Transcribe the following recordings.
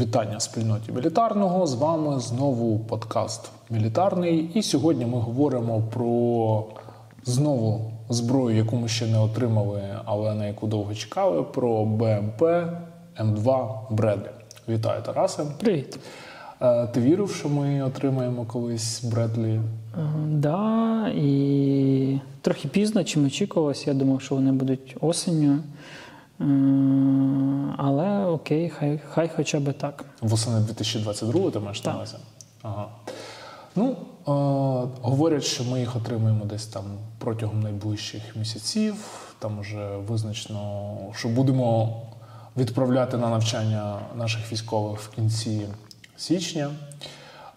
Вітання спільноті мілітарного. З вами знову подкаст Мілітарний. І сьогодні ми говоримо про знову зброю, яку ми ще не отримали, але на яку довго чекали. Про БМП М2 Бредлі. Вітаю, Тарасе. Привіт. Е, Ти вірив, що ми отримаємо колись Бредлі? Е, Да, і трохи пізно, чим очікувалось. Я думав, що вони будуть осінню. Але окей, хай, хай хоча б так. Восени 2022 ти маєш на увазі? Ага. Ну, е, говорять, що ми їх отримаємо десь там протягом найближчих місяців. Там вже визначено, що будемо відправляти на навчання наших військових в кінці січня.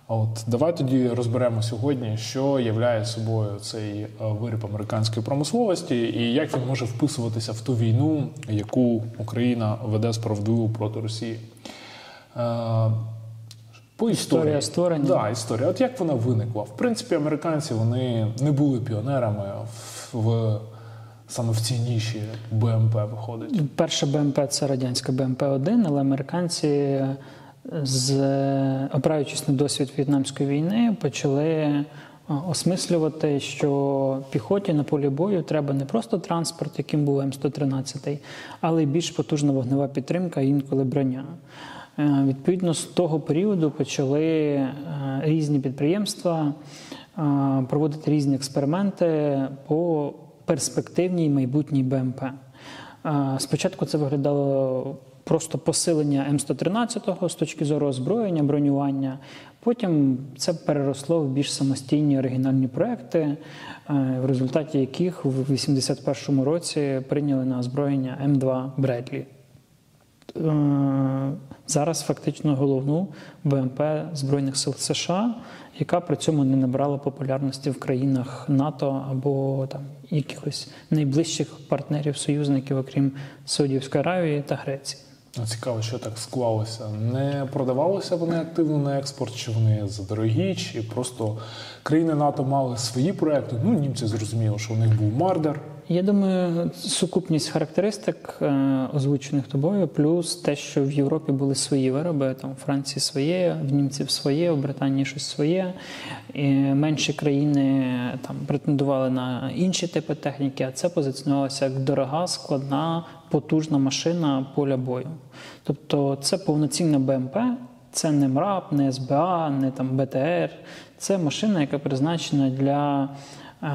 От давай тоді розберемо сьогодні, що являє собою цей е, виріб американської промисловості і як він може вписуватися в ту війну, яку Україна веде справедливо проти Росії. Е, По історії. Історія створення. Да, історія. От як вона виникла? В принципі, американці вони не були піонерами в, в саме в цій ніші БМП виходить. Перша БМП це радянська БМП-1, але американці, з, опираючись на досвід В'єтнамської війни, почали е, осмислювати, що піхоті на полі бою треба не просто транспорт, яким був М113, але й більш потужна вогнева підтримка, інколи броня. Е, Відповідно, з того періоду почали е, різні підприємства проводити різні експерименти по перспективній майбутній БМП. Спочатку це виглядало просто посилення М113 з точки зору озброєння, бронювання. Потім це переросло в більш самостійні оригінальні проекти, е, в результаті яких в 1981 році прийняли на озброєння М2 Бредлі. Е, Зараз фактично головну БМП Збройних сил США, яка при цьому не набрала популярності в країнах НАТО або там якихось найближчих партнерів, союзників, окрім Саудівської Аравії та Греції. Цікаво, що так склалося. Не продавалися вони активно на експорт, чи вони задорогі, чи просто країни НАТО мали свої проекти. Ну, німці зрозуміло, що у них був Мардер. Я думаю, сукупність характеристик, е, озвучених тобою, плюс те, що в Європі були свої вироби, там у Франції своє, в німців своє, в Британії щось своє. І менші країни там претендували на інші типи техніки, а це позиціонувалося як дорога, складна, потужна машина поля бою. Тобто це повноцінна БМП. Це не МРАП, не СБА, не там БТР. Це машина, яка призначена для е,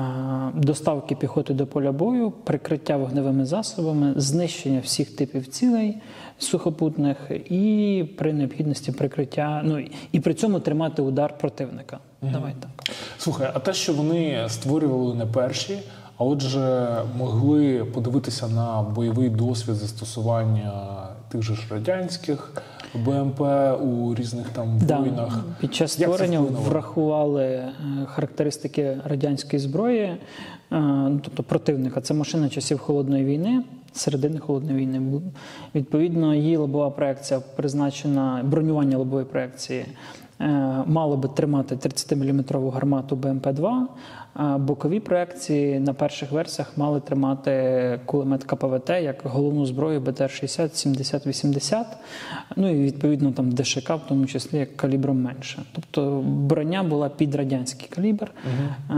доставки піхоти до поля бою, прикриття вогневими засобами, знищення всіх типів цілей сухопутних і при необхідності прикриття. Ну і при цьому тримати удар противника. Давай так. Слухай, а те, що вони створювали не перші, а отже, могли подивитися на бойовий досвід застосування тих же ж радянських БМП у різних там Да. війнах. Під час Як створення врахували е, характеристики радянської зброї, е, ну, тобто противника. Це машина часів холодної війни, середини холодної війни. Відповідно, її лобова проекція призначена, бронювання лобової проекції. Е, Мало би тримати 30-мм гармату БМП-2, а бокові проекції на перших версіях мали тримати кулемет КПВТ як головну зброю БТР-60, 70-80, ну і відповідно там ДШК, в тому числі як калібром менше. Тобто броня була під радянський калібр, е,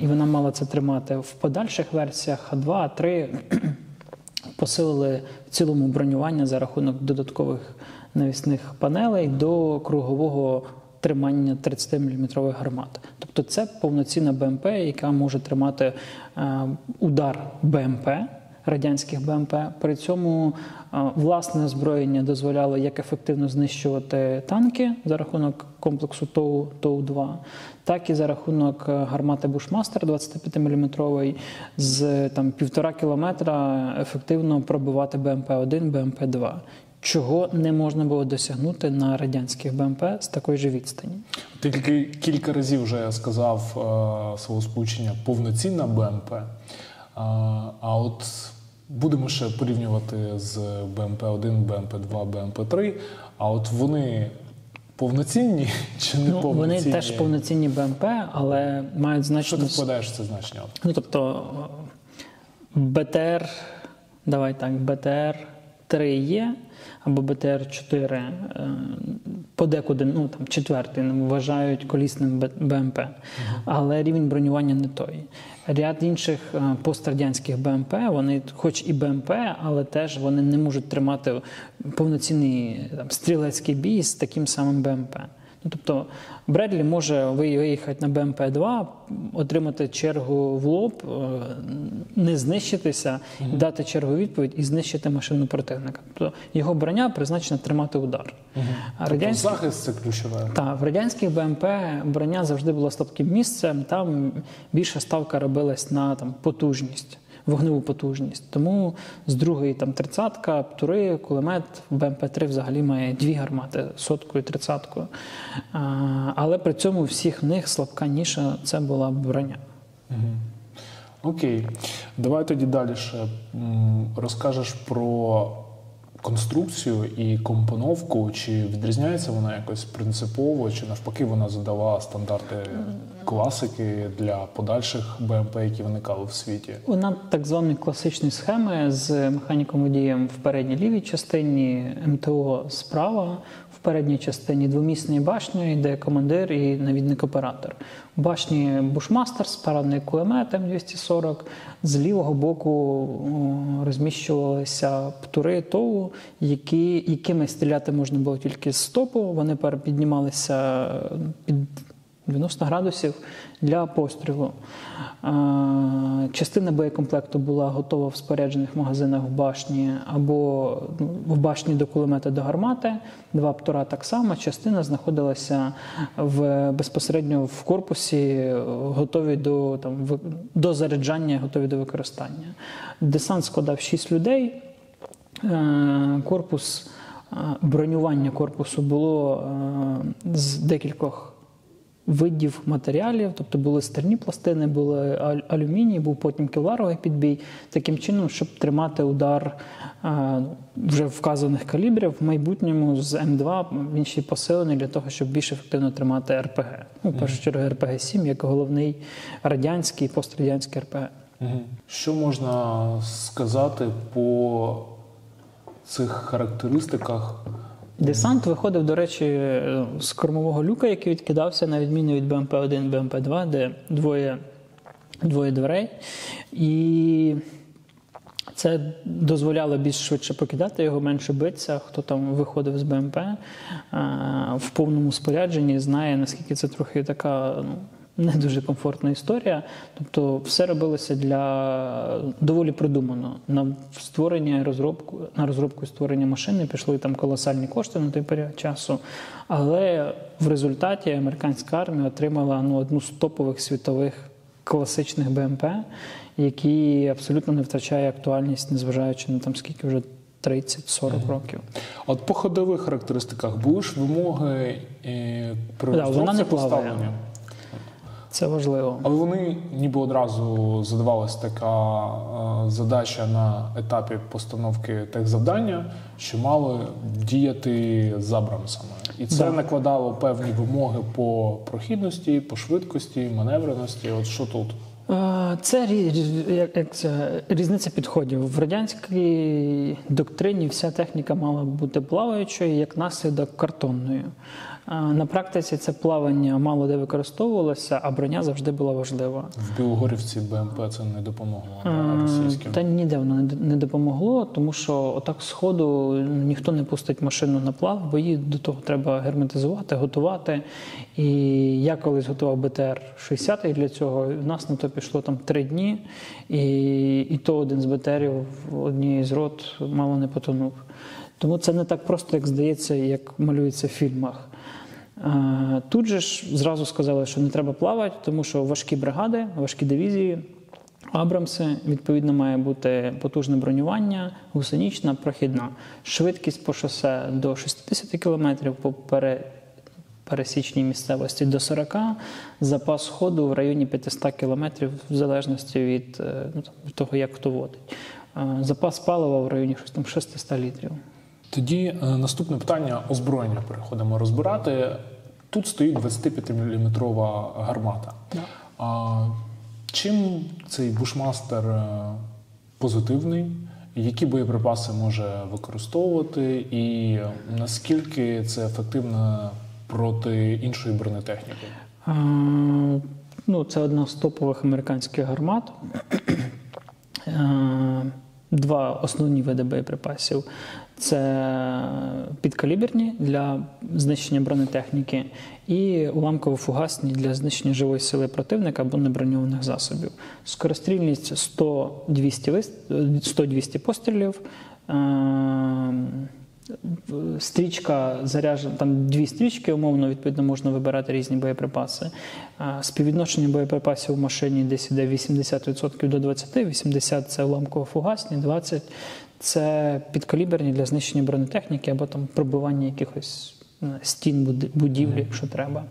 і вона мала це тримати в подальших версіях А2, А3 посилили в цілому бронювання за рахунок додаткових навісних панелей до кругового тримання 30-мм гармат. Тобто це повноцінна БМП, яка може тримати е, удар БМП. Радянських БМП при цьому е, власне озброєння дозволяло як ефективно знищувати танки за рахунок комплексу ТОУ ТОУ-2, так і за рахунок е, гармати Бушмастер 25-мм з там півтора кілометра ефективно пробивати БМП-1, БМП-2, чого не можна було досягнути на радянських БМП з такої ж відстані. Ти кілька, кілька разів вже сказав е, словосполучення повноцінна БМП. А, а от будемо ще порівнювати з БМП-1, БМП-2, БМП-3. А от вони повноцінні чи не Ну, вони теж повноцінні БМП, але мають Що значно ти вкладаєш це значення? Ну, тобто БТР, давай так, БТР 3 є, або БТР-4, е, подекуди, ну там четвертий, вважають колісним БМП. Але рівень бронювання не той. Ряд інших е, пострадянських БМП, вони хоч і БМП, але теж вони не можуть тримати повноцінний там, стрілецький бій з таким самим БМП. Ну, тобто Бредлі може виїхати на БМП-2, отримати чергу в лоб, е, не знищитися, дати чергу відповідь і знищити машину противника. Тобто його броня призначена тримати удар. А Тобто захист це ключове. та, в радянських БМП броня завжди була слабким місцем. Там більша ставка робилась на там, потужність, вогневу потужність. Тому з другої там тридцятка, птури, кулемет в БМП-3 взагалі має дві гармати сотку і тридцяткою. Але при цьому всіх них слабка ніша це була броня. Окей, давай тоді далі ще розкажеш про конструкцію і компоновку, чи відрізняється вона якось принципово, чи навпаки вона задала стандарти класики для подальших БМП, які виникали в світі. Вона так званої класичної схеми з механіком водієм в передній лівій частині, МТО справа, в передній частині двомісної башні, де командир і навідник-оператор. Башні бушмастер з парадний кулемет М240. З лівого боку розміщувалися птури ТОУ, які, якими стріляти можна було тільки з стопу. Вони піднімалися під 90 градусів для пострілу. Частина боєкомплекту була готова в споряджених магазинах в башні або ну, в башні до кулемета до гармати. Два птура так само. Частина знаходилася в, безпосередньо в корпусі, готові до, там, до заряджання, готові до використання. Десант складав 6 людей. Е, Корпус, е, бронювання корпусу було е, з декількох видів матеріалів, тобто були стерні пластини, були алюміній, був потім кевларовий підбій, таким чином, щоб тримати удар е, вже вказаних калібрів в майбутньому з М2 він ще й посилений для того, щоб більш ефективно тримати РПГ. Ну, в першу чергу РПГ-7 як головний радянський пострадянський РПГ. Що можна сказати по цих характеристиках? Десант виходив, до речі, з кормового люка, який відкидався на відміну від БМП-1 БМП-2, де двоє, двоє дверей. І це дозволяло більш швидше покидати його, менше битися. Хто там виходив з БМП е, в повному спорядженні, знає, наскільки це трохи така. Ну, не дуже комфортна історія. Тобто, все робилося для доволі продумано. На створення і розробку, на розробку і створення машини пішли там колосальні кошти на той період часу. Але в результаті американська армія отримала ну, одну з топових світових класичних БМП, які абсолютно не втрачає актуальність, незважаючи на там скільки вже 30-40 років. От по ходових характеристиках були ж вимоги е, при Да, вона не плаває. Це важливо. Але вони ніби одразу задавалась така е, задача на етапі постановки техзавдання, що мали діяти з Абрамсами. І це Да. накладало певні вимоги по прохідності, по швидкості, маневреності. От що тут? Е, Це як це, різниця підходів. В радянській доктрині вся техніка мала бути плаваючою, як наслідок картонною. На практиці це плавання мало де використовувалося, а броня завжди була важлива. В Білогорівці БМП це не допомогло Е, да, російським. Та ніде воно не- допомогло, тому що отак з ходу ніхто не пустить машину на плав, бо її до того треба герметизувати, готувати. І я колись готував БТР 60 для цього. В нас на то пішло там три дні, і, і то один з БТРів в одній з рот мало не потонув. Тому це не так просто, як здається, як малюється в фільмах. Е, Тут же ж зразу сказали, що не треба плавати, тому що важкі бригади, важкі дивізії, Абрамси, відповідно, має бути потужне бронювання, гусенічна, прохідна. Швидкість по шосе до 60 км, по пере, пересічній місцевості до 40, запас ходу в районі 500 км, в залежності від, е, ну, того, як хто водить. Е, Запас палива в районі щось там 600 літрів. Тоді наступне питання озброєння переходимо розбирати. Тут стоїть 25-мм гармата. А, чим цей бушмастер е, позитивний які боєприпаси може використовувати, і наскільки це ефективно проти іншої бронетехніки? А, ну, це одна з топових американських гармат. Е, Два основні види боєприпасів це підкаліберні для знищення бронетехніки і уламково-фугасні для знищення живої сили противника або неброньованих засобів. Скорострільність 100-200 вис- 100-200 пострілів. Е, Стрічка заряджена, там дві стрічки, умовно, відповідно, можна вибирати різні боєприпаси. Співвідношення боєприпасів в машині десь іде 80% до 20%, 80% це уламково-фугасні, 20% це підкаліберні для знищення бронетехніки або там пробивання якихось стін будівлі, якщо треба.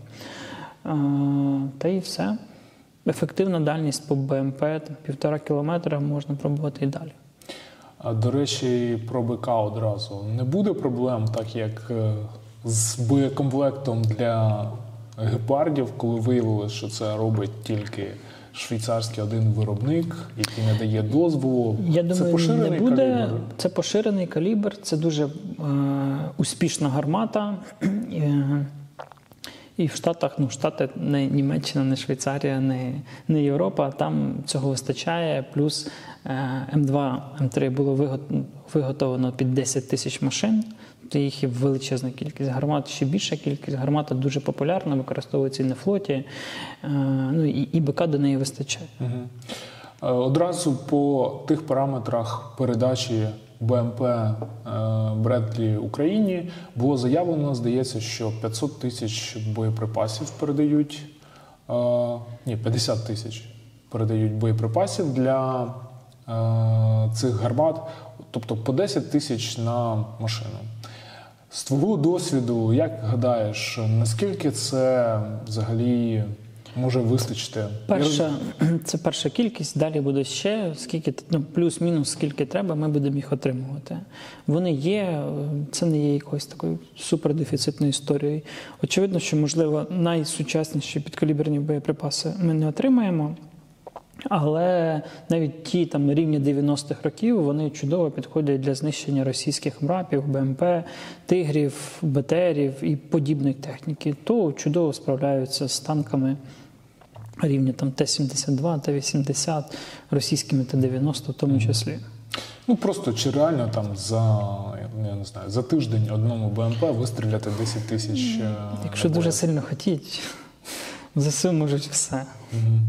Та і все. Ефективна дальність по БМП там, півтора кілометра можна пробувати і далі. А, До речі, про БК одразу не буде проблем, так як е, з боєкомплектом для гепардів, коли виявилось, що це робить тільки швейцарський один виробник, який не дає дозволу. Я це думаю, поширений не буде. калібр. Це поширений калібр, це дуже е, успішна гармата. Е, і в Штатах, ну, Штати не Німеччина, не Швейцарія, не, не Європа. Там цього вистачає. Плюс е, М2, М3 було виго- виготовлено під 10 тисяч машин. То їх є величезна кількість. Гармат ще більша кількість. Гармата дуже популярна, використовується і на флоті. Е, ну, і, і БК до неї вистачає. Е, Одразу по тих параметрах передачі БМП е, Бредлі Україні було заявлено, здається, що 500 тисяч боєприпасів передають. Ні, 50 тисяч передають боєприпасів для цих гармат, тобто по 10 тисяч на машину. З твого досвіду, як гадаєш, наскільки це взагалі може вистачити? Перша це перша кількість. Далі буде ще скільки ну, плюс-мінус, скільки треба, ми будемо їх отримувати. Вони є, це не є якоюсь такою супердефіцитною історією. Очевидно, що можливо найсучасніші підкаліберні боєприпаси ми не отримаємо. Але навіть ті там рівні 90-х років вони чудово підходять для знищення російських мрапів, БМП, тигрів, БТРів і подібної техніки. То чудово справляються з танками рівня там Т-72, Т-80, російськими Т-90 в тому числі. Ну просто чи реально там за я не знаю за тиждень одному БМП вистріляти 10 тисяч. е, Якщо дуже сильно хотіть, ЗСУ можуть все. Мгм.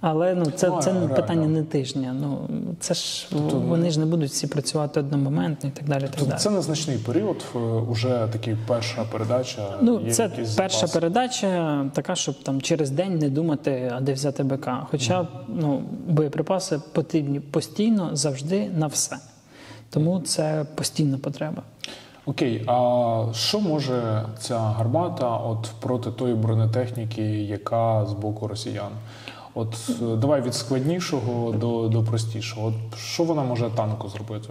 Але ну це, Ну, це питання не тижня. Ну це ж Тобто, вони ж не будуть всі працювати одномоментно і так далі. Так Тобто далі. це незначний період, е, уже такий перша передача. Ну, є це перша запас. передача, така, щоб там через день не думати, а де взяти БК. Хоча ну, боєприпаси потрібні постійно, завжди на все. Тому це постійна потреба. Окей, а що може ця гармата от проти тої бронетехніки, яка з боку росіян? От е, давай від складнішого до, до простішого. От що вона може танку зробити?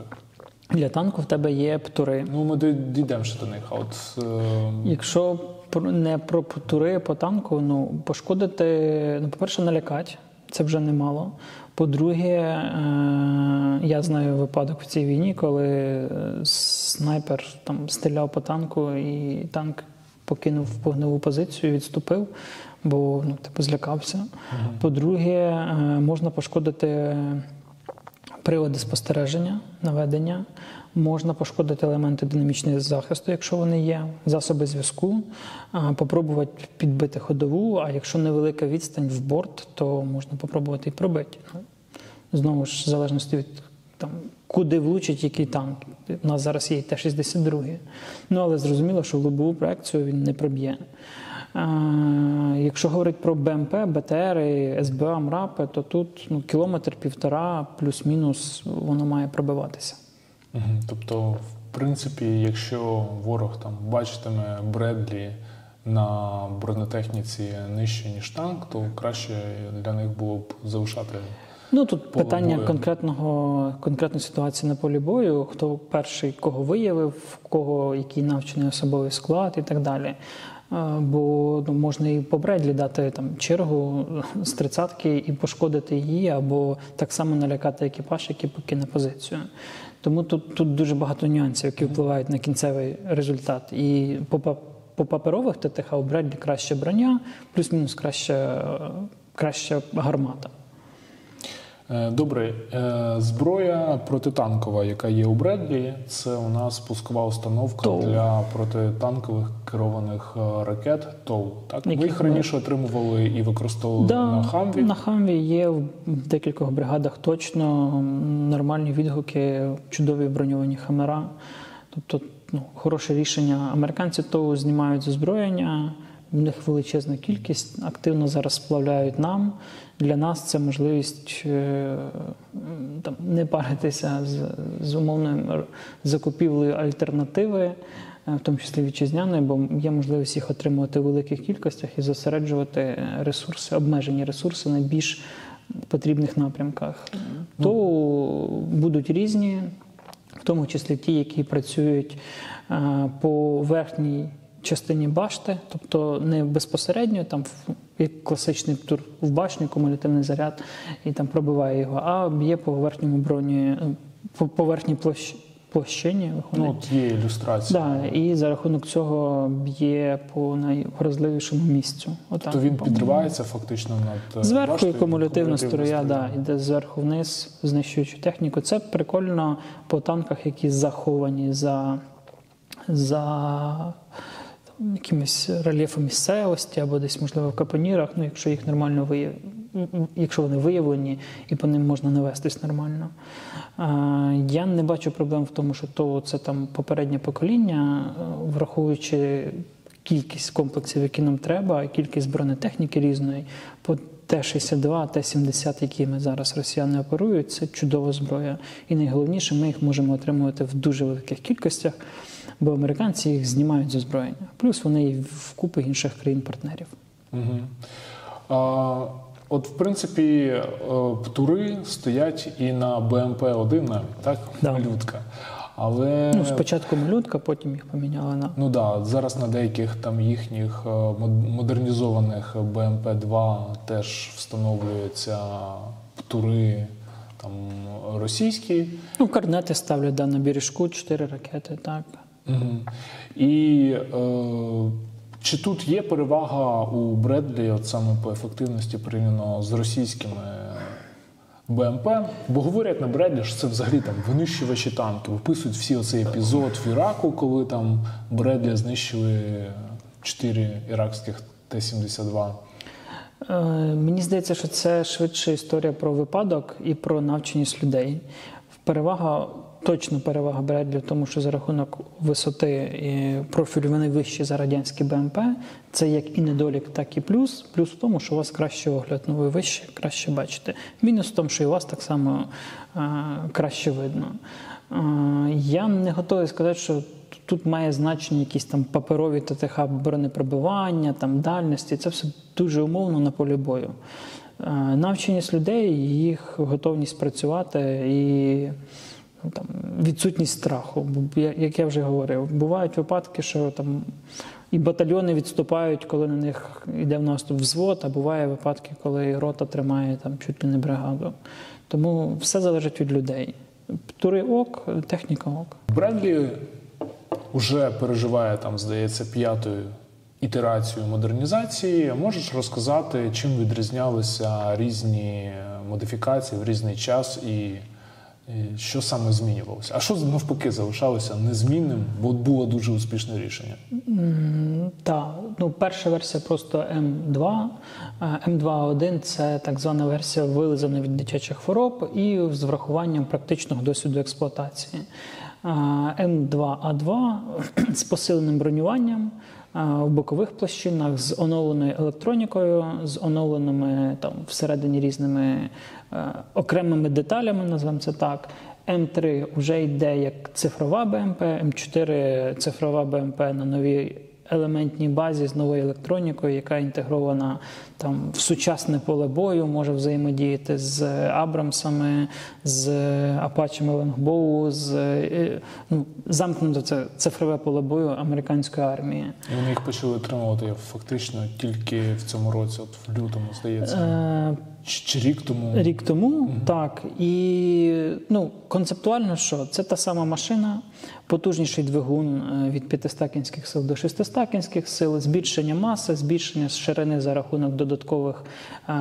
Для танку в тебе є птури. Ну, ми дійдемо ще до них. А от е, Якщо не про тури по танку, ну пошкодити, ну, по-перше, налякати, це вже немало. По-друге, е, я знаю випадок в цій війні, коли е, снайпер там стріляв по танку, і танк покинув вогневу позицію, відступив, бо ну, типу, злякався. По-друге, е, можна пошкодити прилади спостереження, наведення. Можна пошкодити елементи динамічного захисту, якщо вони є, засоби зв'язку, попробувати підбити ходову, а якщо невелика відстань в борт, то можна попробувати і пробити. Знову ж, в залежності від там, куди влучить який танк. У нас зараз є і Т-62. Ну, але зрозуміло, що в лобову проекцію він не проб'є. Якщо говорити про БМП, БТР, СБА, МРАПи, то тут ну, кілометр-півтора, плюс-мінус, воно має пробиватися. Тобто, в принципі, якщо ворог там бачитиме Бредлі на бронетехніці нижче, ніж танк, то краще для них було б залишати. Ну тут Поле питання бою. конкретного конкретної ситуації на полі бою, хто перший кого виявив, в кого який навчений особовий склад і так далі. Бо ну, можна і по Бредлі дати там чергу з тридцятки і пошкодити її, або так само налякати екіпаж, який покине позицію. Тому тут тут дуже багато нюансів, які впливають на кінцевий результат. І по, по паперових ТТХ у Бредлі краще броня, плюс-мінус краще, краще гармата. Е, добре, е, зброя протитанкова, яка є у Бредлі, це у нас пускова установка ТОУ. для протитанкових керованих е, ракет ТОУ. Так Які ви їх ми- раніше отримували і використовували Да, на Хамві. На Хамві є в декількох бригадах точно нормальні відгуки, чудові броньовані хамера. Тобто, ну, хороше рішення. Американці то знімають з озброєння, в них величезна кількість, активно зараз сплавляють нам. Для нас це можливість е, там, не паритися з, з умовною закупівлею альтернативи, е, в тому числі вітчизняної, бо є можливість їх отримувати у великих кількостях і зосереджувати ресурси, обмежені ресурси на більш потрібних напрямках. То будуть різні, в тому числі ті, які працюють е, по верхній частині башти, тобто не безпосередньо там в- як класичний тур в башню, кумулятивний заряд і там пробиває його, а б'є по верхньому броні, е, по по верхній площ, площині. Ну, от є ілюстрація. Да, і за рахунок цього б'є по найвразливішому місцю. Отак, То він підривається фактично над е, Зверху і кумулятивна струя. да, йде зверху вниз, знищуючи техніку. Це прикольно по танках, які заховані за, за якимось рельєфом місцевості або десь, можливо, в капонірах, ну, якщо їх нормально вияв... якщо вони виявлені і по ним можна навестись нормально. Я не бачу проблем в тому, що то це там попереднє покоління, е, враховуючи кількість комплексів, які нам треба, кількість бронетехніки різної. По Т-62, Т-70, якими зараз росіяни оперують, це чудова зброя. І найголовніше, ми їх можемо отримувати в дуже великих кількостях, бо американці їх знімають з озброєння. Плюс вони і в купи інших країн-партнерів. Угу. А, от, в принципі, е, птури стоять і на БМП-1 навіть, так? Да. Малютка. Але Ну, спочатку малютка, потім їх поміняли на Ну да, зараз на деяких там їхніх е, модернізованих БМП-2 теж встановлюються птури там російські. ну, карнети ставлять да, на бережку, чотири ракети. Так. Угу. І е, чи тут є перевага у Бредлі, от саме по ефективності порівняно з російськими БМП? Бо говорять на Бредлі, що це взагалі там винищувачі танків. Описують всі оцей епізод в Іраку, коли там Бредлі знищили чотири іракських Т-72. Е, Мені здається, що це швидше історія про випадок і про навченість людей. Перевага, точно перевага Бредлі тому, що за рахунок висоти і профілю вони вищі за радянські БМП. Це як і недолік, так і плюс. Плюс в тому, що у вас кращий огляд, ну ви вище, краще бачите. Мінус в тому, що і у вас так само е, краще видно. Е, я не готовий сказати, що тут має значення якісь там паперові ТТХ бронепробивання, там дальності. Це все дуже умовно на полі бою. Е, Навченість людей, їх готовність працювати і там, відсутність страху. Як я вже говорив, бувають випадки, що там і батальйони відступають, коли на них йде в наступ взвод, а буває випадки, коли рота тримає там чуть ли не бригаду. Тому все залежить від людей. Тури ок, техніка ок. Бредлі вже переживає там, здається, п'яту ітерацію модернізації. Можеш розказати, чим відрізнялися різні модифікації в різний час і, і що саме змінювалося? А що навпаки залишалося незмінним, бо було дуже успішне рішення? Так, ну перша версія просто М2. Е, М2.1 це так звана версія вилизана від дитячих хвороб і з врахуванням практичного досвіду експлуатації. Е, М2А2 з посиленим бронюванням е, в бокових площинах, з оновленою електронікою, з оновленими там всередині різними е, окремими деталями, називаємо це так. М3 вже йде як цифрова БМП, М4 цифрова БМП на новій елементній базі з новою електронікою, яка інтегрована там в сучасне поле бою, може взаємодіяти з Абрамсами, з Апачами Лонгбоу, з е, ну, замкнуто це цифрове поле бою американської армії. І вони їх почали отримувати фактично тільки в цьому році, от в лютому, здається. Е, Чи, рік тому. Рік тому, так. І ну, концептуально що? Це та сама машина, потужніший двигун е, від 500 кінських сил до 600 кінських сил, збільшення маси, збільшення ширини за рахунок додаткових, е,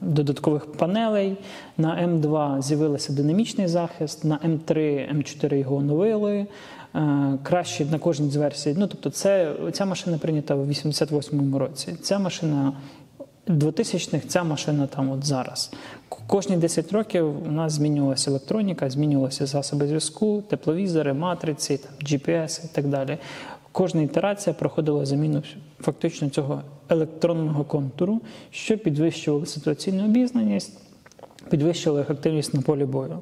додаткових панелей. На М2 з'явився динамічний захист, на М3, М4 його оновили. Е, Краще на кожній з версій. Ну, тобто, це, ця машина прийнята в 88-му році. Ця машина 2000-х ця машина там от зараз. Кожні 10 років у нас змінювалася електроніка, змінювалися засоби зв'язку, тепловізори, матриці, там, GPS і так далі. Кожна ітерація проходила заміну фактично цього електронного контуру, що підвищувало ситуаційну обізнаність, підвищувало ефективність на полі бою.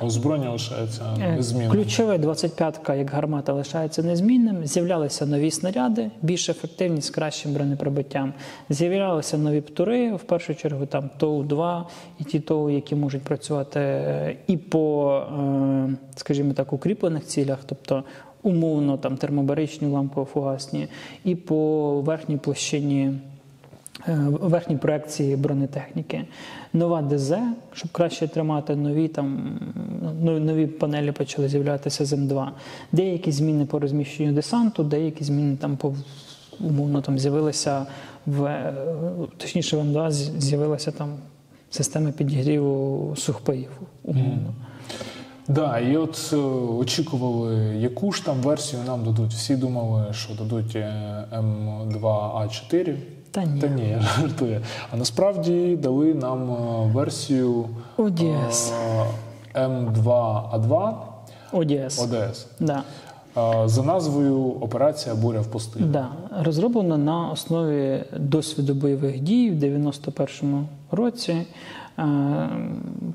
Озброєння лишається Е, незмінним. Ключове 25-ка як гармата лишається незмінним. З'являлися нові снаряди, більш ефективні з кращим бронепробиттям. З'являлися нові птури, в першу чергу там ТОУ-2 і ті ТОУ, які можуть працювати е, і по, е, скажімо так, укріплених цілях, тобто умовно там термобаричні, лампово-фугасні, і по верхній площині е, верхній проекції бронетехніки. Нова ДЗ, щоб краще тримати нові там ну, нові панелі почали з'являтися з М2. Деякі зміни по розміщенню десанту, деякі зміни там по умовно там з'явилися в е, точніше в М2 з- з'явилася там система підігріву сухпаїв. Умовно. Да, і от е, очікували, яку ж там версію нам дадуть. Всі думали, що дадуть е, М2А4. Та ні. Та ні, я жартую. А насправді дали нам е, версію ODS. е, М2А2 ODS. ODS. Да. За назвою Операція Буря в пустині. Да, розроблено на основі досвіду бойових дій в 91-му році. Е,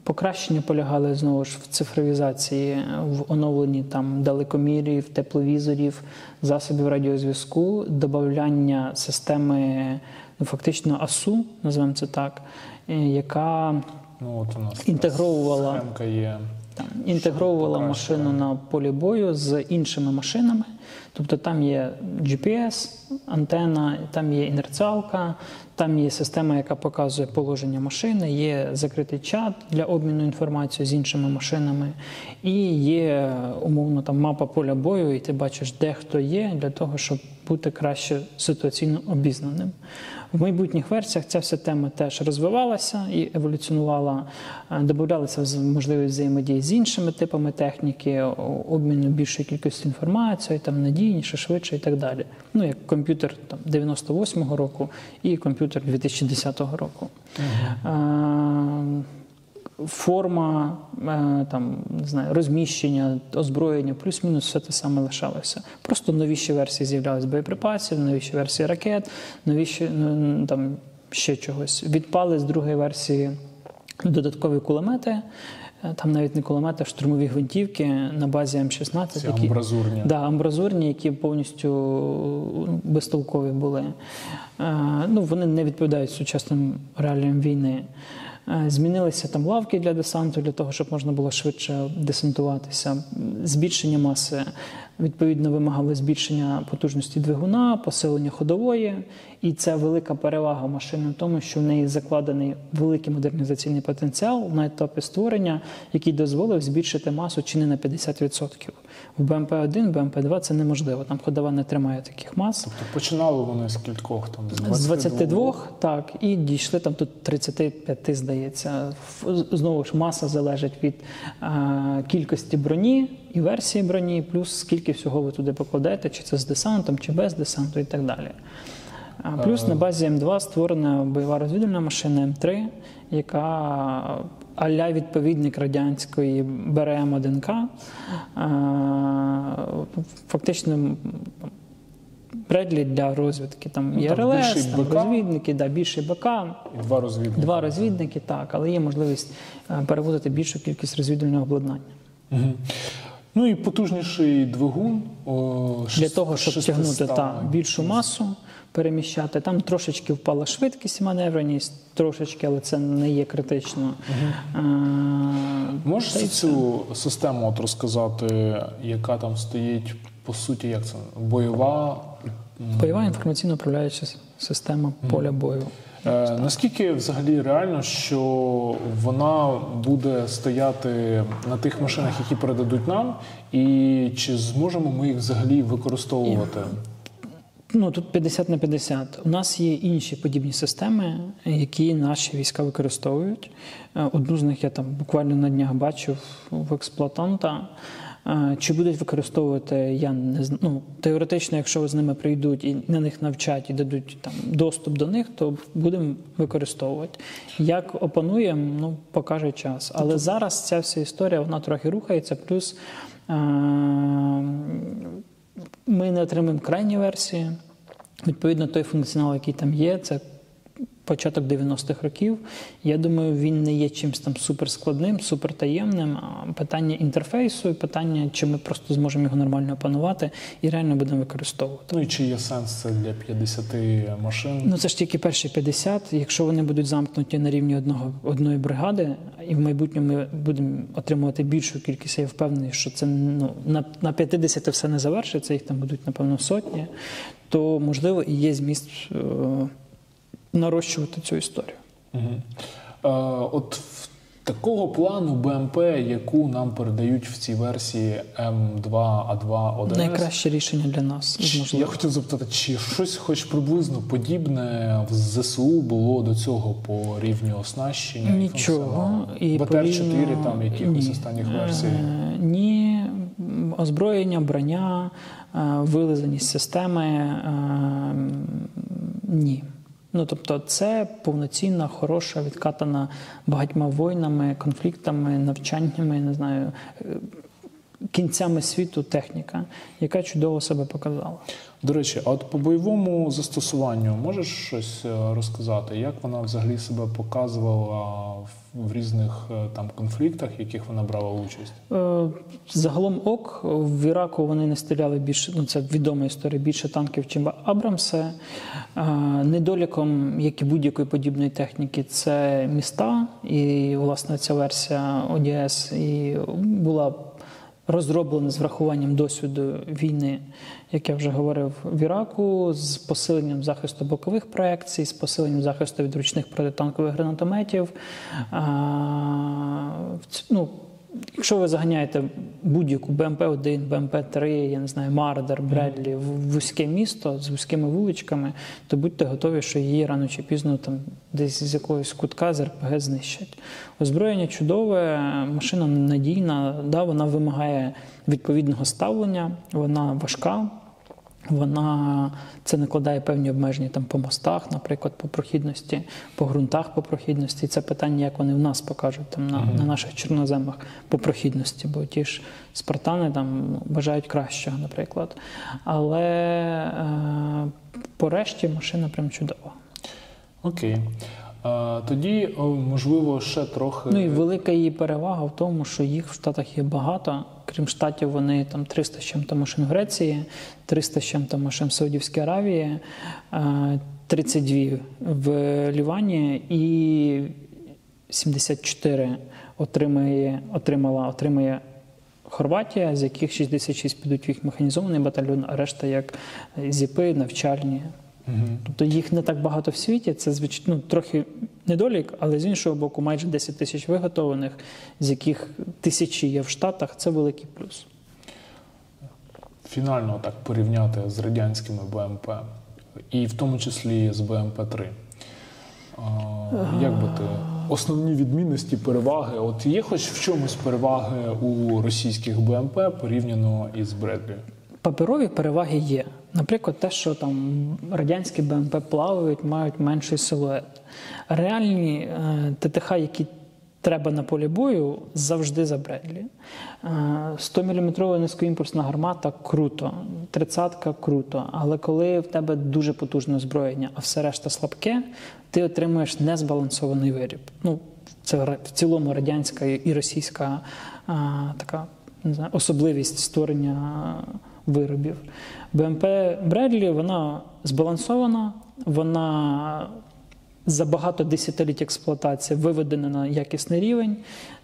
Покращення полягали знову ж в цифровізації, в оновленні там далекомірів, тепловізорів, засобів радіозв'язку, додавання системи ну, фактично АСУ, називаємо це так, е, яка Ну от у нас Інтегровувала. схемка є. Там, інтегровувала машину на полі бою з іншими машинами. Тобто там є GPS, антена, там є інерціалка, там є система, яка показує положення машини, є закритий чат для обміну інформацією з іншими машинами, і є умовно там мапа поля бою, і ти бачиш, де хто є, для того, щоб бути краще ситуаційно обізнаним. В майбутніх версіях ця вся тема теж розвивалася і еволюціонувала, Е, додавалися можливість взаємодії з іншими типами техніки, обміну більшої кількості інформації, там надійніше, швидше і так далі. Ну як комп'ютер там 98-го року і комп'ютер 2010 року. Е, Форма е, там не знаю, розміщення, озброєння, плюс-мінус все те саме лишалося. Просто новіші версії з'являлись боєприпасів, новіші версії ракет, новіші ну, там ще чогось. Відпали з другої версії додаткові кулемети. Е, Там навіть не кулемети, а штурмові гвинтівки на базі М16. Ці амбразурні. Да, амбразурні, які повністю ну, безтолкові були. Е, Ну, вони не відповідають сучасним реаліям війни. Е, Змінилися там лавки для десанту, для того, щоб можна було швидше десантуватися. Збільшення маси відповідно вимагало збільшення потужності двигуна, посилення ходової. І це велика перевага машини в тому, що в неї закладений великий модернізаційний потенціал на етапі створення, який дозволив збільшити масу чи не на 50%. В БМП-1, БМП-2 це неможливо. Там ходова не тримає таких мас. Тобто починали вони з кількох там З 22, так, і дійшли там тут 35, здається. Знову ж маса залежить від е, кількості броні і версії броні, плюс скільки всього ви туди покладете, чи це з десантом, чи без десанту і так далі. Плюс на базі М2 створена бойова розвідувальна машина М3, яка аля відповідник радянської БРМ-1К. Е, Фактично Бредлі для розвідки. Там є Ну, РЛС, там БК. розвідники, да, більший БК, і два розвідники. два розвідники, так, але є можливість е, перевозити більшу кількість розвідувального обладнання. Мгм. Ну і потужніший двигун. о, Для того, щоб 600 тягнути та, більшу масу, переміщати. Там трошечки впала швидкість маневреність, трошечки, але це не є критично. Е, Можеш та й цю систему от розказати, яка там стоїть, по суті, як це? Бойова. Бойова інформаційно управляюча система поля бою. Е, наскільки взагалі реально, що вона буде стояти на тих машинах, які передадуть нам, і чи зможемо ми їх взагалі використовувати? Ну тут 50 на 50. У нас є інші подібні системи, які наші війська використовують. Е, Одну з них я там буквально на днях бачив в експлуатанта. Е, Чи будуть використовувати, я не знаю. Ну, теоретично, якщо з ними прийдуть і на них навчать і дадуть там доступ до них, то будемо використовувати. Як опануємо, ну покаже час. Але зараз ця вся історія вона трохи рухається. Плюс е, ми не отримаємо крайні версії. Відповідно, той функціонал, який там є, це початок 90-х років. Я думаю, він не є чимось там суперскладним, супертаємним. Питання інтерфейсу, і питання, чи ми просто зможемо його нормально опанувати і реально будемо використовувати. Ну і чи є сенс це для 50 машин? Ну це ж тільки перші 50. Якщо вони будуть замкнуті на рівні одного одної бригади, і в майбутньому ми будемо отримувати більшу кількість, я впевнений, що це ну на, на 50 все не завершиться, їх там будуть напевно сотні, то можливо і є зміст е, нарощувати цю історію. Угу. Е, от в такого плану БМП, яку нам передають в цій версії М2А2 ОДС, Найкраще рішення для нас Чи- Я хотів запитати, чи щось хоч приблизно подібне в ЗСУ було до цього по рівню оснащення? і Нічого. функціоналу? БТР-4 порівняно- там якихось Ні. останніх версій. Е, Ні, озброєння, броня, е, вилизаність системи. е, Ні. Ну, тобто, це повноцінна, хороша, відкатана багатьма воїнами, конфліктами, навчаннями, не знаю, е, кінцями світу техніка, яка чудово себе показала. До речі, а от по бойовому застосуванню можеш щось е, розказати? Як вона взагалі себе показувала в- різних е, там конфліктах, в яких вона брала участь? Е, Загалом ок, в Іраку вони не стріляли більше, ну це відома історія, більше танків, чим Абрамси. Е, Недоліком, як і будь-якої подібної техніки, це міста. І, власне, ця версія ОДС і була розроблена з врахуванням досвіду війни, як я вже говорив, в Іраку, з посиленням захисту бокових проекцій, з посиленням захисту від ручних протитанкових гранатометів. Ну, Якщо ви заганяєте будь-яку БМП-1, БМП-3, я не знаю, Мардер, Бредлі в вузьке місто з вузькими вуличками, то будьте готові, що її рано чи пізно там десь з якогось кутка з РПГ знищать. Озброєння чудове, машина надійна, да, вона вимагає відповідного ставлення, вона важка. Вона це накладає певні обмеження там по мостах, наприклад, по прохідності, по ґрунтах по прохідності. Це питання, як вони в нас покажуть там на, на наших чорноземах по прохідності, бо ті ж спартани там ну, бажають кращого, наприклад. Але е, по решті машина прям чудова. Окей. Е, тоді, можливо, ще трохи. Ну і велика її перевага в тому, що їх в Штатах є багато. Крім штатів, вони там 300 з чим-то машин в Греції, 300 з чим-то машин Саудівській Аравії, е, 32 в Лівані і 74 отримає, отримала, отримає Хорватія, з яких 66 підуть в їх механізований батальйон, а решта як зіпи, навчальні. Тобто їх не так багато в світі. Це звичайно ну, трохи недолік, але з іншого боку, майже 10 тисяч виготовлених, з яких тисячі є в Штатах. Це великий плюс. фінально так порівняти з радянськими БМП, і в тому числі з БМП-3. А, Як би ти основні відмінності, переваги? От є хоч в чомусь переваги у російських БМП порівняно із Бредлі? Паперові переваги є. Наприклад, те, що там радянські БМП плавають, мають менший силует. Реальні е, ТТХ, які треба на полі бою, завжди за Бредлі. Е, 100-мм низькоімпульсна гармата круто, 30-ка круто. Але коли в тебе дуже потужне озброєння, а все решта слабке, ти отримуєш незбалансований виріб. Ну, це в цілому радянська і російська а, така не знаю, особливість створення виробів. БМП Бредлі вона збалансована, вона за багато десятиліть експлуатації виведена на якісний рівень.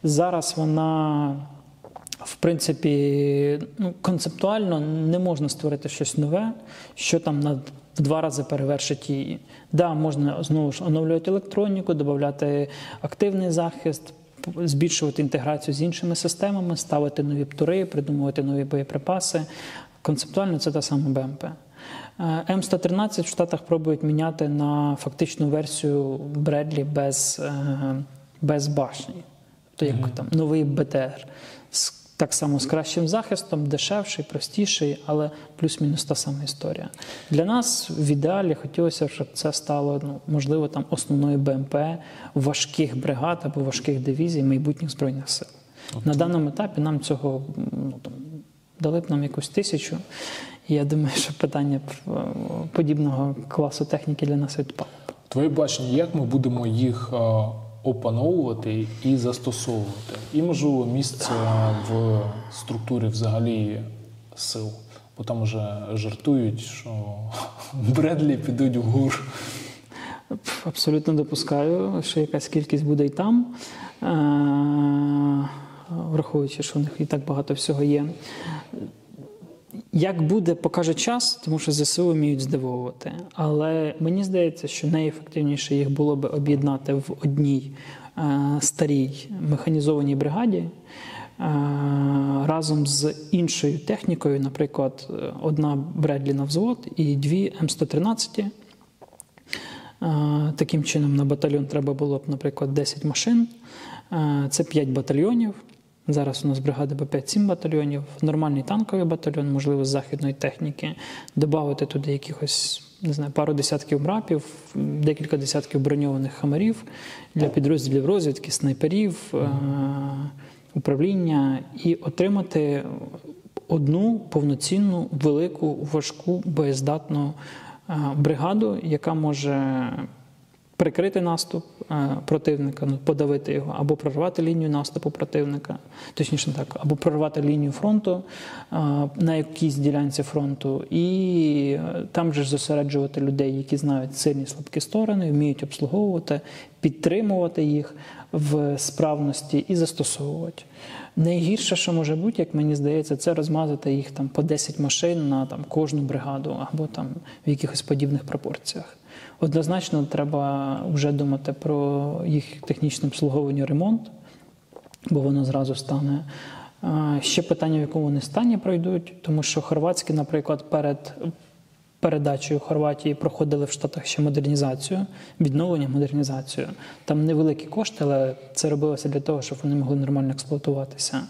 Зараз вона, в принципі, ну, концептуально не можна створити щось нове, що там на два рази перевершить її. Да, можна знову ж оновлювати електроніку, додати активний захист, збільшувати інтеграцію з іншими системами, ставити нові птури, придумувати нові боєприпаси. Концептуально це та сама БМП. Е, М113 в Штатах пробують міняти на фактичну версію Бредлі без, е, без башні, тобто як там новий БТР. Так само з кращим захистом, дешевший, простіший, але плюс-мінус та сама історія. Для нас в ідеалі хотілося, щоб це стало ну, можливо там основною БМП важких бригад або важких дивізій майбутніх збройних сил. На даному етапі нам цього ну, там, дали б нам якусь тисячу. І я думаю, що питання подібного класу техніки для нас відпало. Твоє бачення, як ми будемо їх е, опановувати і застосовувати? І, можливо, місце в структурі взагалі сил. Бо там вже жартують, що Бредлі підуть вгору. Пф, Абсолютно допускаю, що якась кількість буде і там, е, враховуючи, що у них і так багато всього є. Як буде, покаже час, тому що ЗСУ вміють здивовувати. Але мені здається, що найефективніше їх було би об'єднати в одній е, старій механізованій бригаді. е, Разом з іншою технікою, наприклад, е, одна Бредлі на взвод і дві М113. Е, Таким чином, на батальйон треба було б, наприклад, 10 машин. Це 5 батальйонів. Зараз у нас бригада Б5-7 батальйонів, нормальний танковий батальйон, можливо, з західної техніки, додати туди якихось не знаю, пару десятків брапів, декілька десятків броньованих хамарів для підрозділів розвідки, снайперів, е, управління і отримати одну повноцінну, велику, важку, боєздатну е, бригаду, яка може прикрити наступ е, противника, ну, подавити його, або прорвати лінію наступу противника, точніше так, або прорвати лінію фронту е, на якійсь ділянці фронту, і е, там же зосереджувати людей, які знають сильні слабкі сторони, вміють обслуговувати, підтримувати їх в справності і застосовувати. Найгірше, що може бути, як мені здається, це розмазати їх там по 10 машин на там кожну бригаду або там в якихось подібних пропорціях. Однозначно, треба вже думати про їх технічне обслуговування ремонт, бо воно зразу стане. Ще питання, в якому вони стані пройдуть, тому що хорватські, наприклад, перед передачею Хорватії проходили в Штатах ще модернізацію, відновлення модернізацію. Там невеликі кошти, але це робилося для того, щоб вони могли нормально експлуатуватися.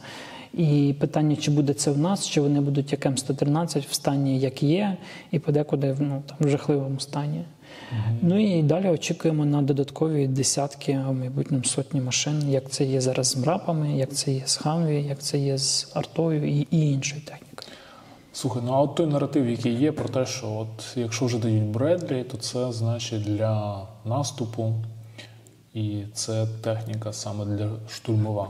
І питання, чи буде це в нас, чи вони будуть як М113 в стані, як є, і подекуди ну, там, в жахливому стані. Ну і далі очікуємо на додаткові десятки, а в майбутньому сотні машин, як це є зараз з мрапами, як це є з Хамві, як це є з артою і, і іншою технікою. Слухай, ну а от той наратив, який є про те, що от якщо вже дають Бредлі, то це значить для наступу, і це техніка саме для штурмова.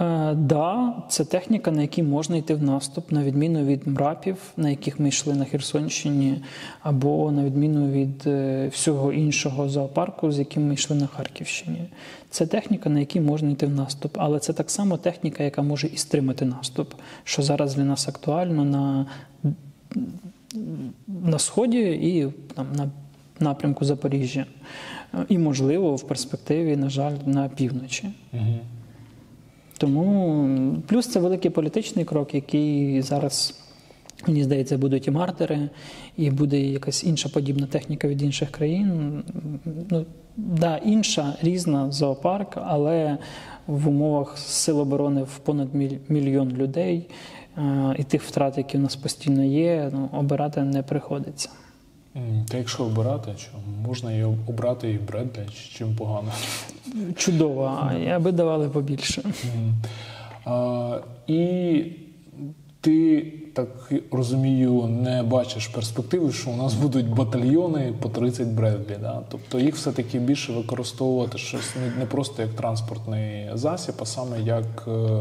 Е, да, це техніка, на якій можна йти в наступ, на відміну від мрапів, на яких ми йшли на Херсонщині, або на відміну від е, всього іншого зоопарку, з яким ми йшли на Харківщині. Це техніка, на якій можна йти в наступ, але це так само техніка, яка може і стримати наступ, що зараз для нас актуально на, на сході і там, на напрямку Запоріжжя. Е, І, можливо, в перспективі, на жаль, на півночі. Угу. Тому плюс це великий політичний крок, який зараз, мені здається, будуть і мартери, і буде якась інша подібна техніка від інших країн. Ну, да, інша, різна зоопарк, але в умовах сил оборони в понад міль- мільйон людей е, і тих втрат, які в нас постійно є, ну, обирати не приходиться. Та якщо обирати, що можна і обрати і Бредлі, чи чим погано. Чудово, а я би давали побільше. А, і ти, так розумію, не бачиш перспективи, що у нас будуть батальйони по 30 Бредлі. Да? Тобто їх все-таки більше використовувати щось не, не просто як транспортний засіб, а саме як е,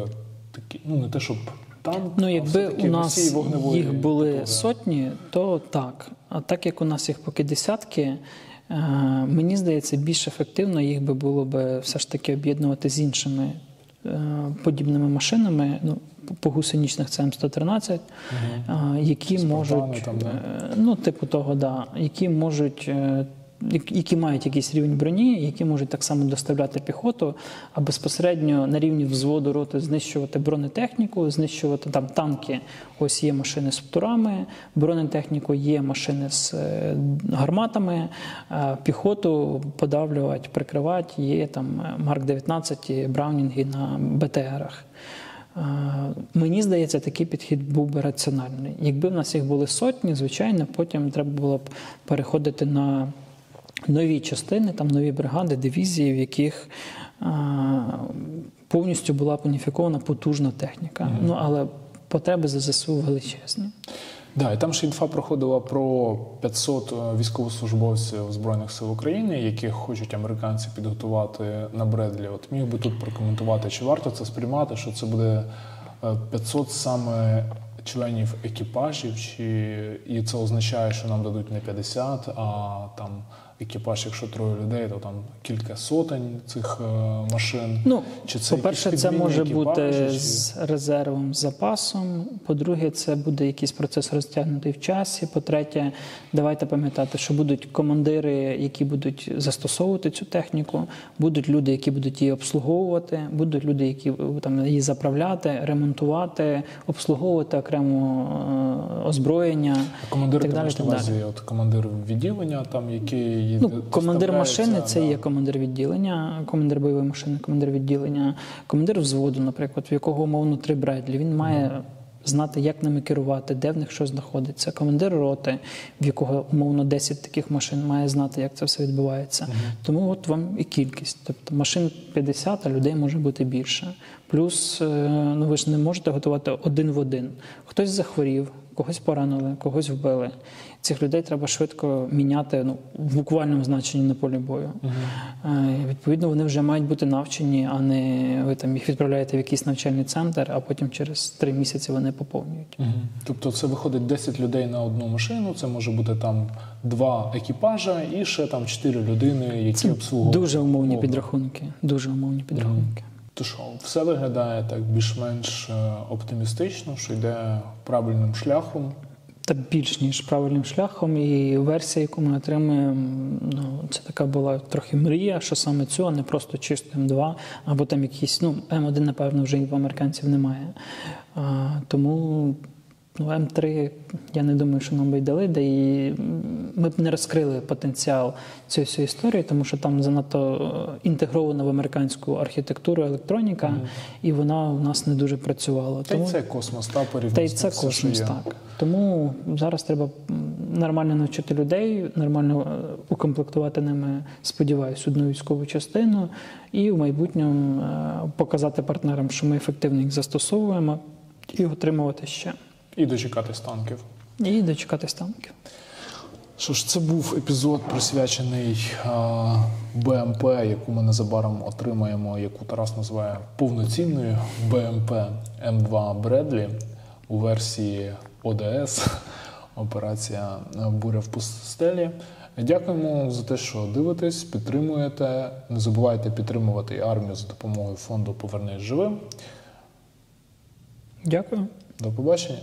такі, ну не те, щоб танк. Ну, якби у нас їх були потуги. сотні, то так. А так як у нас їх поки десятки, е, мені здається, більш ефективно їх би було б все ж таки об'єднувати з іншими е, подібними машинами. Ну, по гусеничних це М113, е, які можуть, там, да? ну, типу того, да, які можуть. Як- Які мають якийсь рівень броні, які можуть так само доставляти піхоту, а безпосередньо на рівні взводу роти знищувати бронетехніку, знищувати там танки. Ось є машини з птурами, бронетехніку є машини з е, гарматами, е, піхоту подавлювати, прикривати. Є там е, Марк 19 і Браунінги на БТРах. Мені здається, такий підхід був би раціональний. Якби в нас їх були сотні, звичайно, потім треба було б переходити на нові частини, там нові бригади, дивізії, в яких е, повністю була б уніфікована потужна техніка. Ну але потреби за ЗСУ величезні. Да, і там ще інфа проходила про 500 військовослужбовців Збройних сил України, яких хочуть американці підготувати на Бредлі. От міг би тут прокоментувати, чи варто це сприймати, що це буде е, 500 саме членів екіпажів, чи і це означає, що нам дадуть не 50, а там екіпаж, якщо троє людей, то там кілька сотень цих е, машин. Ну, чи це по-перше, це може бути чи- з резервом, з запасом. По-друге, це буде якийсь процес розтягнутий в часі. По-третє, давайте пам'ятати, що будуть командири, які будуть застосовувати цю техніку, будуть люди, які будуть її обслуговувати, будуть люди, які е, там її заправляти, ремонтувати, обслуговувати окремо е, озброєння. Командир так далі, так далі. от командир відділення, там який її Ну, командир машини це да. є командир відділення, командир бойової машини, командир відділення, командир взводу, наприклад, в якого умовно три Бредлі. Він має знати, як ними керувати, де в них що знаходиться. Командир роти, в якого умовно 10 таких машин, має знати, як це все відбувається. Тому от вам і кількість. Тобто машин 50, а людей може бути більше. Плюс, е, ну ви ж не можете готувати один в один. Хтось захворів, когось поранили, когось вбили. Цих людей треба швидко міняти ну, в буквальному значенні на полі бою. Е, Відповідно, вони вже мають бути навчені, а не ви там їх відправляєте в якийсь навчальний центр, а потім через три місяці вони поповнюють. Мгм. Тобто це виходить 10 людей на одну машину, це може бути там два екіпажа і ще там 4 людини, які обслуговують. Дуже умовні підрахунки. Дуже умовні підрахунки. То що, все виглядає так більш-менш е, оптимістично, що йде правильним шляхом. Та більш ніж правильним шляхом. І версія, яку ми отримуємо, ну це така була трохи мрія, що саме цю, а не просто чисто М2, або там якісь, ну, М1, напевно, вже і в американців немає. А, тому ну, М3, я не думаю, що нам би дали, де і ми б не розкрили потенціал цієї всієї історії, тому що там занадто е, інтегрована в американську архітектуру електроніка, і вона у нас не дуже працювала. Та й це космос, та порівняно Та й це все, космос, так. Тому зараз треба нормально навчити людей, нормально е, укомплектувати ними, сподіваюсь, одну військову частину, і в майбутньому е, показати партнерам, що ми ефективно їх застосовуємо, і отримувати ще. І дочекатись танків. І дочекатись танків. Що ж, це був епізод присвячений а, БМП, яку ми незабаром отримаємо, яку Тарас називає повноцінною БМП М2 Бредлі у версії ОДС. Операція Буря в пустелі. Дякуємо за те, що дивитесь, підтримуєте. Не забувайте підтримувати армію за допомогою фонду Повернись живим. Дякую. До побачення.